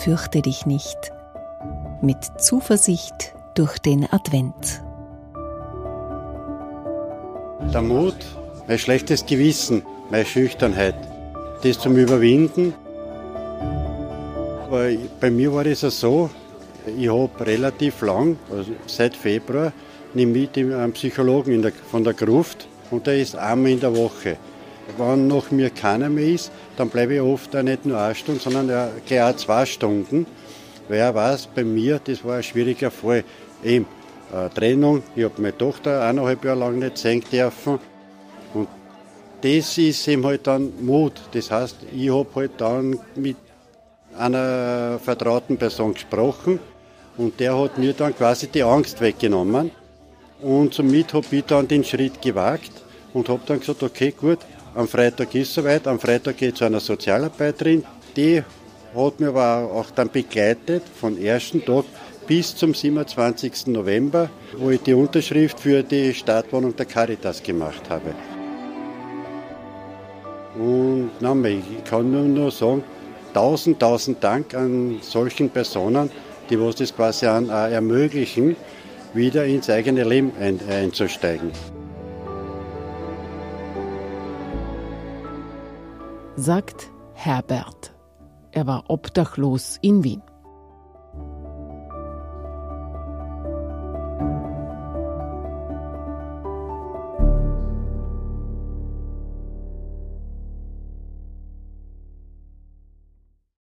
Fürchte dich nicht. Mit Zuversicht durch den Advent. Der Mut, mein schlechtes Gewissen, meine Schüchternheit, das zum Überwinden. Aber bei mir war es so, ich habe relativ lang, also seit Februar, nehme ich einen Psychologen der, von der Gruft und der ist einmal in der Woche. Wenn noch mir keiner mehr ist, dann bleibe ich oft auch nicht nur eine Stunde, sondern gleich auch zwei Stunden. Weil er weiß, bei mir, das war ein schwieriger Fall. Eben, eine Trennung, ich habe meine Tochter eineinhalb Jahre lang nicht sehen dürfen. Und das ist eben halt dann Mut. Das heißt, ich habe halt dann mit einer vertrauten Person gesprochen und der hat mir dann quasi die Angst weggenommen. Und somit habe ich dann den Schritt gewagt und habe dann gesagt, okay, gut, am Freitag ist soweit, am Freitag geht zu einer Sozialarbeiterin. Die hat mir aber auch dann begleitet von ersten Tag bis zum 27. November, wo ich die Unterschrift für die Startwohnung der Caritas gemacht habe. Und nein, ich kann nur noch sagen, tausend, tausend Dank an solchen Personen, die was das quasi an, äh, ermöglichen, wieder ins eigene Leben ein, einzusteigen. Sagt Herbert. Er war obdachlos in Wien.